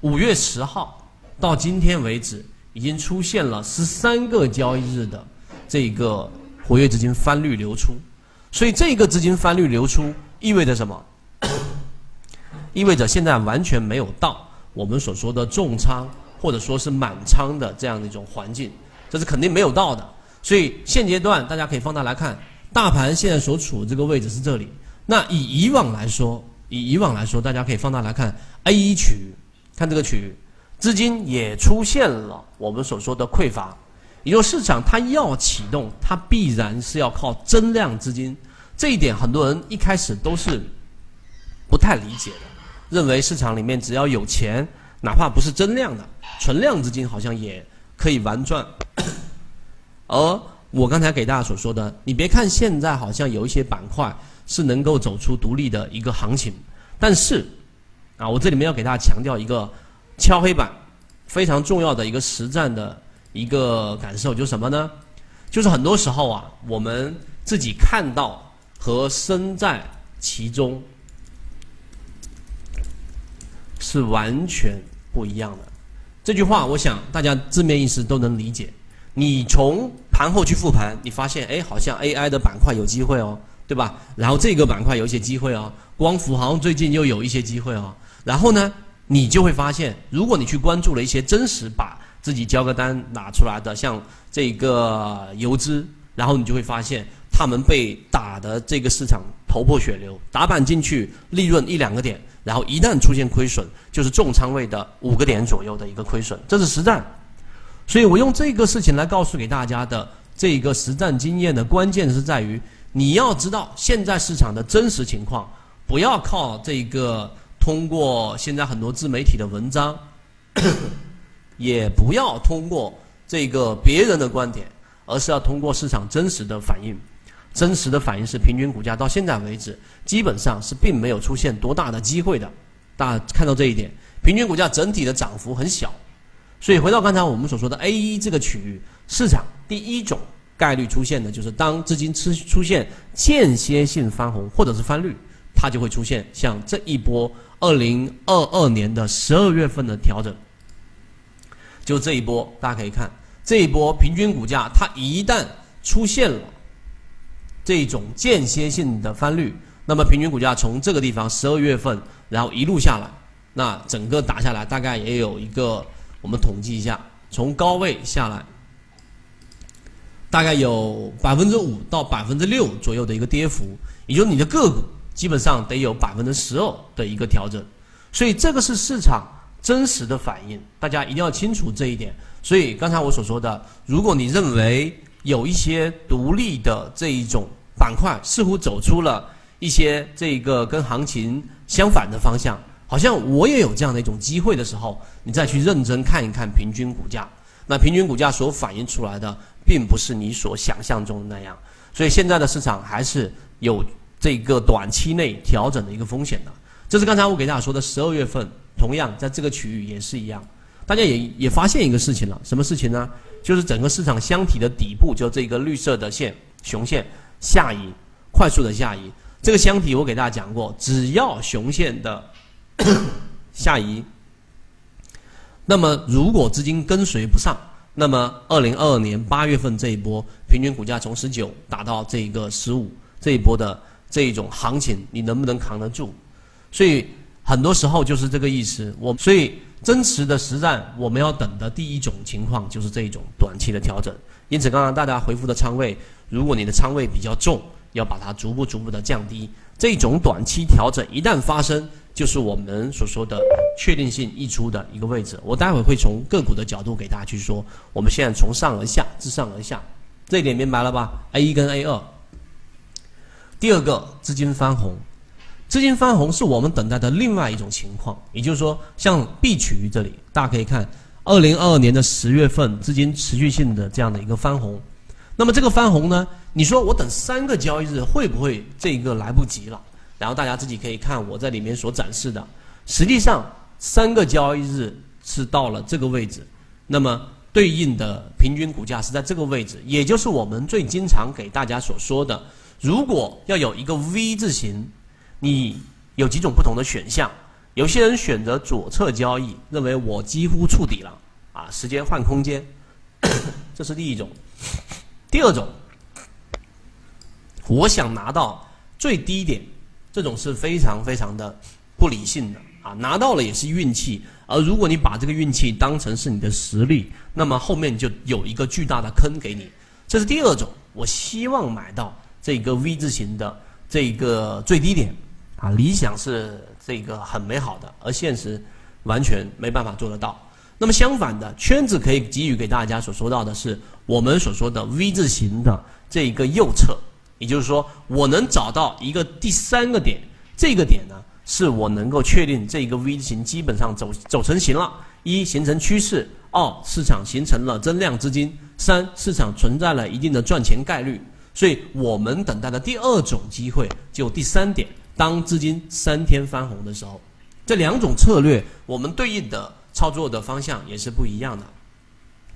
五月十号到今天为止，已经出现了十三个交易日的这个活跃资金翻绿流出，所以这个资金翻绿流出意味着什么？意味着现在完全没有到我们所说的重仓或者说是满仓的这样的一种环境，这是肯定没有到的。所以现阶段大家可以放大来看，大盘现在所处的这个位置是这里。那以以往来说，以以往来说，大家可以放大来看 A 一区域，看这个区域，资金也出现了我们所说的匮乏，也就市场它要启动，它必然是要靠增量资金。这一点很多人一开始都是不太理解的，认为市场里面只要有钱，哪怕不是增量的，存量资金好像也可以玩转。而我刚才给大家所说的，你别看现在好像有一些板块。是能够走出独立的一个行情，但是，啊，我这里面要给大家强调一个敲黑板非常重要的一个实战的一个感受，就是什么呢？就是很多时候啊，我们自己看到和身在其中是完全不一样的。这句话，我想大家字面意思都能理解。你从盘后去复盘，你发现，哎，好像 AI 的板块有机会哦。对吧？然后这个板块有一些机会哦，光伏好像最近又有一些机会哦。然后呢，你就会发现，如果你去关注了一些真实把自己交个单拿出来的，像这个游资，然后你就会发现，他们被打的这个市场头破血流，打板进去利润一两个点，然后一旦出现亏损，就是重仓位的五个点左右的一个亏损，这是实战。所以我用这个事情来告诉给大家的这个实战经验的关键是在于。你要知道现在市场的真实情况，不要靠这个通过现在很多自媒体的文章，也不要通过这个别人的观点，而是要通过市场真实的反应。真实的反应是平均股价到现在为止基本上是并没有出现多大的机会的。大家看到这一点，平均股价整体的涨幅很小。所以回到刚才我们所说的 A 一这个区域市场，第一种。概率出现的就是当资金出出现间歇性翻红或者是翻绿，它就会出现像这一波二零二二年的十二月份的调整。就这一波，大家可以看这一波平均股价，它一旦出现了这种间歇性的翻绿，那么平均股价从这个地方十二月份，然后一路下来，那整个打下来大概也有一个，我们统计一下，从高位下来。大概有百分之五到百分之六左右的一个跌幅，也就是你的个股基本上得有百分之十二的一个调整，所以这个是市场真实的反应，大家一定要清楚这一点。所以刚才我所说的，如果你认为有一些独立的这一种板块似乎走出了一些这个跟行情相反的方向，好像我也有这样的一种机会的时候，你再去认真看一看平均股价，那平均股价所反映出来的。并不是你所想象中的那样，所以现在的市场还是有这个短期内调整的一个风险的。这是刚才我给大家说的，十二月份同样在这个区域也是一样。大家也也发现一个事情了，什么事情呢？就是整个市场箱体的底部，就这个绿色的线熊线下移，快速的下移。这个箱体我给大家讲过，只要熊线的 下移，那么如果资金跟随不上。那么，二零二二年八月份这一波平均股价从十九打到这个十五，这一波的这一种行情，你能不能扛得住？所以很多时候就是这个意思。我所以真实的实战，我们要等的第一种情况就是这一种短期的调整。因此，刚刚大家回复的仓位，如果你的仓位比较重，要把它逐步逐步的降低。这种短期调整一旦发生，就是我们所说的确定性溢出的一个位置。我待会会从个股的角度给大家去说。我们现在从上而下，自上而下，这一点明白了吧？A 一跟 A 二。第二个，资金翻红，资金翻红是我们等待的另外一种情况。也就是说，像 B 区这里，大家可以看，二零二二年的十月份，资金持续性的这样的一个翻红。那么这个翻红呢？你说我等三个交易日会不会这个来不及了？然后大家自己可以看我在里面所展示的，实际上三个交易日是到了这个位置，那么对应的平均股价是在这个位置，也就是我们最经常给大家所说的，如果要有一个 V 字形，你有几种不同的选项，有些人选择左侧交易，认为我几乎触底了啊，时间换空间，这是第一种。第二种，我想拿到最低点，这种是非常非常的不理性的啊，拿到了也是运气。而如果你把这个运气当成是你的实力，那么后面就有一个巨大的坑给你。这是第二种，我希望买到这个 V 字形的这个最低点啊，理想是这个很美好的，而现实完全没办法做得到。那么相反的，圈子可以给予给大家所说到的是。我们所说的 V 字形的这一个右侧，也就是说，我能找到一个第三个点，这个点呢，是我能够确定这个 V 字形基本上走走成型了。一形成趋势，二市场形成了增量资金，三市场存在了一定的赚钱概率。所以我们等待的第二种机会就第三点，当资金三天翻红的时候，这两种策略我们对应的操作的方向也是不一样的，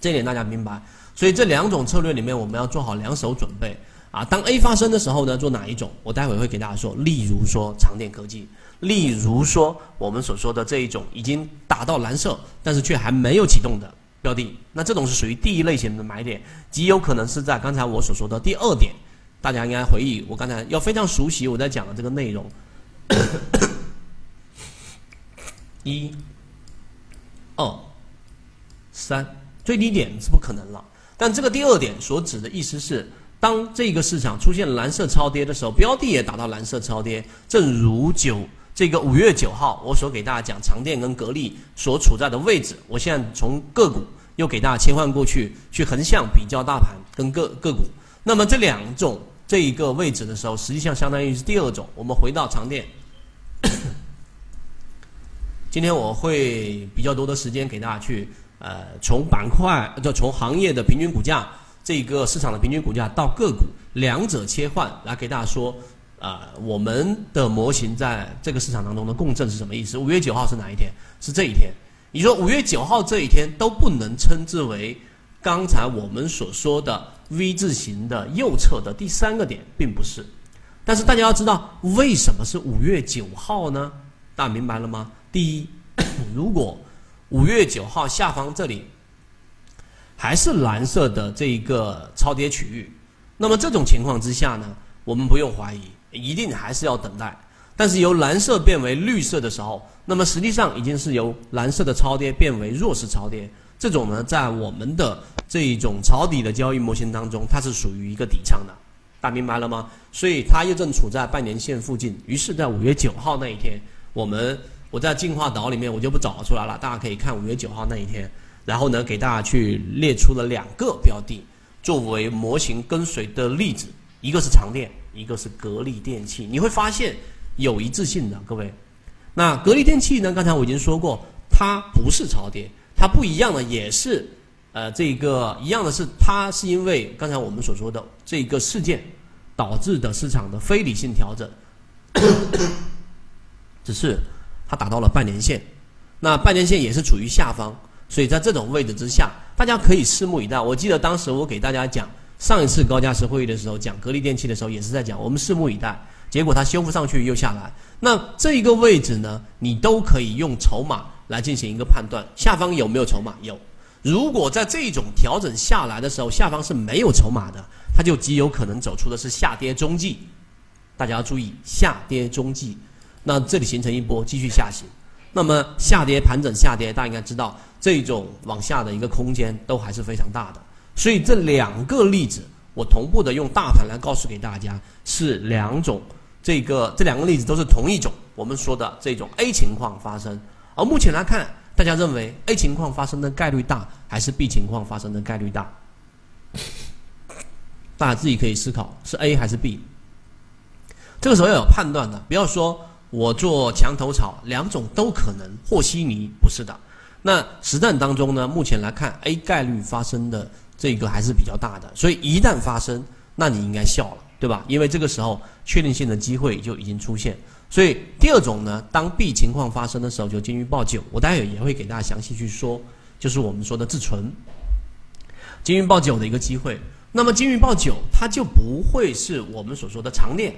这点大家明白。所以这两种策略里面，我们要做好两手准备啊。当 A 发生的时候呢，做哪一种？我待会会给大家说。例如说长电科技，例如说我们所说的这一种已经打到蓝色，但是却还没有启动的标的，那这种是属于第一类型的买点，极有可能是在刚才我所说的第二点。大家应该回忆，我刚才要非常熟悉我在讲的这个内容。一、二、三，最低点是不可能了。但这个第二点所指的意思是，当这个市场出现蓝色超跌的时候，标的也达到蓝色超跌。正如九这个五月九号，我所给大家讲长电跟格力所处在的位置，我现在从个股又给大家切换过去，去横向比较大盘跟个个股。那么这两种这一个位置的时候，实际上相当于是第二种。我们回到长电，今天我会比较多的时间给大家去。呃，从板块就从行业的平均股价，这个市场的平均股价到个股，两者切换来给大家说，啊，我们的模型在这个市场当中的共振是什么意思？五月九号是哪一天？是这一天。你说五月九号这一天都不能称之为刚才我们所说的 V 字形的右侧的第三个点，并不是。但是大家要知道，为什么是五月九号呢？大家明白了吗？第一，如果五月九号下方这里还是蓝色的这一个超跌区域，那么这种情况之下呢，我们不用怀疑，一定还是要等待。但是由蓝色变为绿色的时候，那么实际上已经是由蓝色的超跌变为弱势超跌。这种呢，在我们的这一种抄底的交易模型当中，它是属于一个底仓的，大家明白了吗？所以它又正处在半年线附近。于是，在五月九号那一天，我们。我在进化岛里面，我就不找出来了。大家可以看五月九号那一天，然后呢，给大家去列出了两个标的作为模型跟随的例子，一个是长电，一个是格力电器。你会发现有一致性的，各位。那格力电器呢？刚才我已经说过，它不是超跌，它不一样的也是，呃，这个一样的是，它是因为刚才我们所说的这个事件导致的市场的非理性调整，只是。它达到了半年线，那半年线也是处于下方，所以在这种位置之下，大家可以拭目以待。我记得当时我给大家讲上一次高价值会议的时候，讲格力电器的时候，也是在讲我们拭目以待。结果它修复上去又下来，那这一个位置呢，你都可以用筹码来进行一个判断，下方有没有筹码？有。如果在这种调整下来的时候，下方是没有筹码的，它就极有可能走出的是下跌中继。大家要注意下跌中继。那这里形成一波继续下行，那么下跌盘整下跌，大家应该知道这种往下的一个空间都还是非常大的。所以这两个例子，我同步的用大盘来告诉给大家是两种，这个这两个例子都是同一种我们说的这种 A 情况发生。而目前来看，大家认为 A 情况发生的概率大，还是 B 情况发生的概率大？大家自己可以思考，是 A 还是 B？这个时候要有判断的，不要说。我做墙头草，两种都可能。和稀泥不是的。那实战当中呢，目前来看，A 概率发生的这个还是比较大的。所以一旦发生，那你应该笑了，对吧？因为这个时候确定性的机会就已经出现。所以第二种呢，当 B 情况发生的时候，就金鱼报九。我待会也会给大家详细去说，就是我们说的自存金鱼报九的一个机会。那么金鱼报九，它就不会是我们所说的长链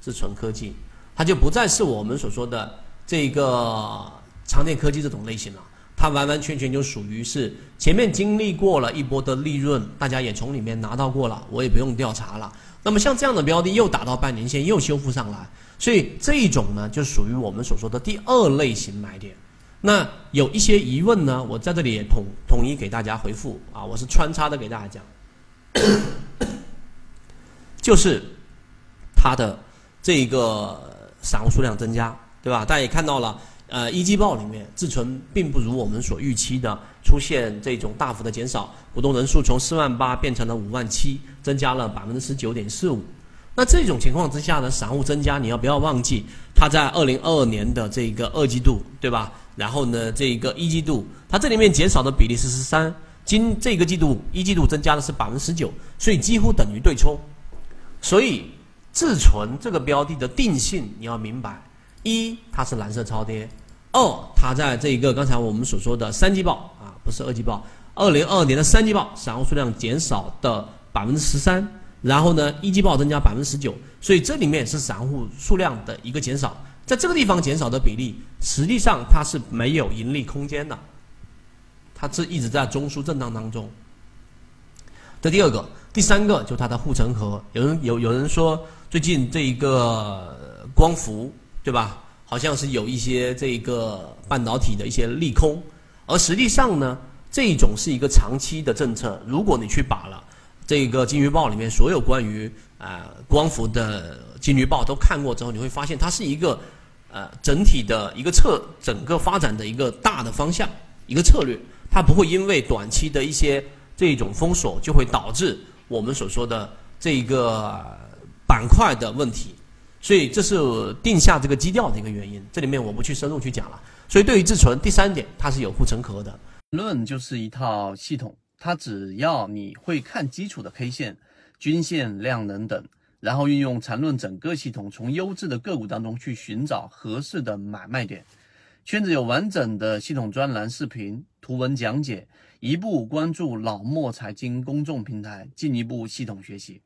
自存科技。它就不再是我们所说的这个长电科技这种类型了。它完完全全就属于是前面经历过了一波的利润，大家也从里面拿到过了，我也不用调查了。那么像这样的标的又打到半年线，又修复上来，所以这一种呢就属于我们所说的第二类型买点。那有一些疑问呢，我在这里也统统一给大家回复啊，我是穿插的给大家讲，就是它的这个散户数量增加，对吧？大家也看到了。呃，一季报里面，自存并不如我们所预期的出现这种大幅的减少，股东人数从四万八变成了五万七，增加了百分之十九点四五。那这种情况之下呢，散户增加，你要不要忘记，它在二零二二年的这个二季度，对吧？然后呢，这个一季度，它这里面减少的比例是十三，今这个季度一季度增加的是百分之十九，所以几乎等于对冲。所以自存这个标的的定性你要明白。一，它是蓝色超跌；二，它在这一个刚才我们所说的三季报啊，不是二季报，二零二二年的三季报，散户数量减少的百分之十三，然后呢，一季报增加百分之十九，所以这里面是散户数量的一个减少，在这个地方减少的比例，实际上它是没有盈利空间的，它是一直在中枢震荡当中。这第二个，第三个就是它的护城河，有人有有人说最近这一个光伏。对吧？好像是有一些这个半导体的一些利空，而实际上呢，这种是一个长期的政策。如果你去把了这个金鱼报里面所有关于啊光伏的金鱼报都看过之后，你会发现它是一个呃整体的一个策整个发展的一个大的方向一个策略，它不会因为短期的一些这种封锁就会导致我们所说的这个板块的问题。所以这是定下这个基调的一个原因，这里面我不去深入去讲了。所以对于自存，第三点它是有护城河的。论就是一套系统，它只要你会看基础的 K 线、均线、量能等，然后运用缠论整个系统，从优质的个股当中去寻找合适的买卖点。圈子有完整的系统专栏、视频、图文讲解，一步关注老莫财经公众平台，进一步系统学习。